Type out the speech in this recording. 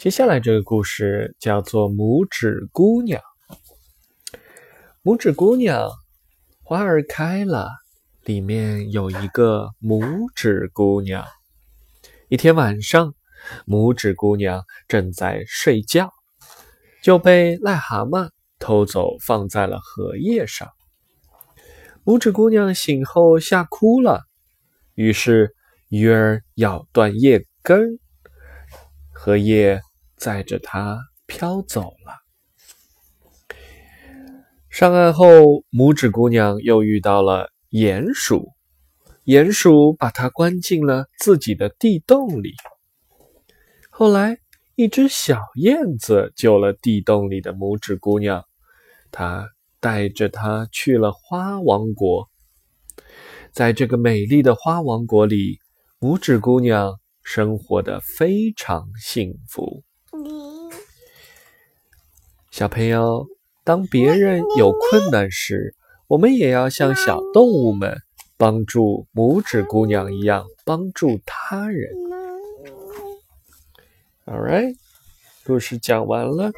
接下来这个故事叫做《拇指姑娘》。拇指姑娘，花儿开了，里面有一个拇指姑娘。一天晚上，拇指姑娘正在睡觉，就被癞蛤蟆偷走，放在了荷叶上。拇指姑娘醒后吓哭了，于是鱼儿咬断叶根，荷叶。载着它飘走了。上岸后，拇指姑娘又遇到了鼹鼠，鼹鼠把她关进了自己的地洞里。后来，一只小燕子救了地洞里的拇指姑娘，它带着她去了花王国。在这个美丽的花王国里，拇指姑娘生活的非常幸福。小朋友，当别人有困难时，我们也要像小动物们帮助拇指姑娘一样帮助他人。All right，故事讲完了。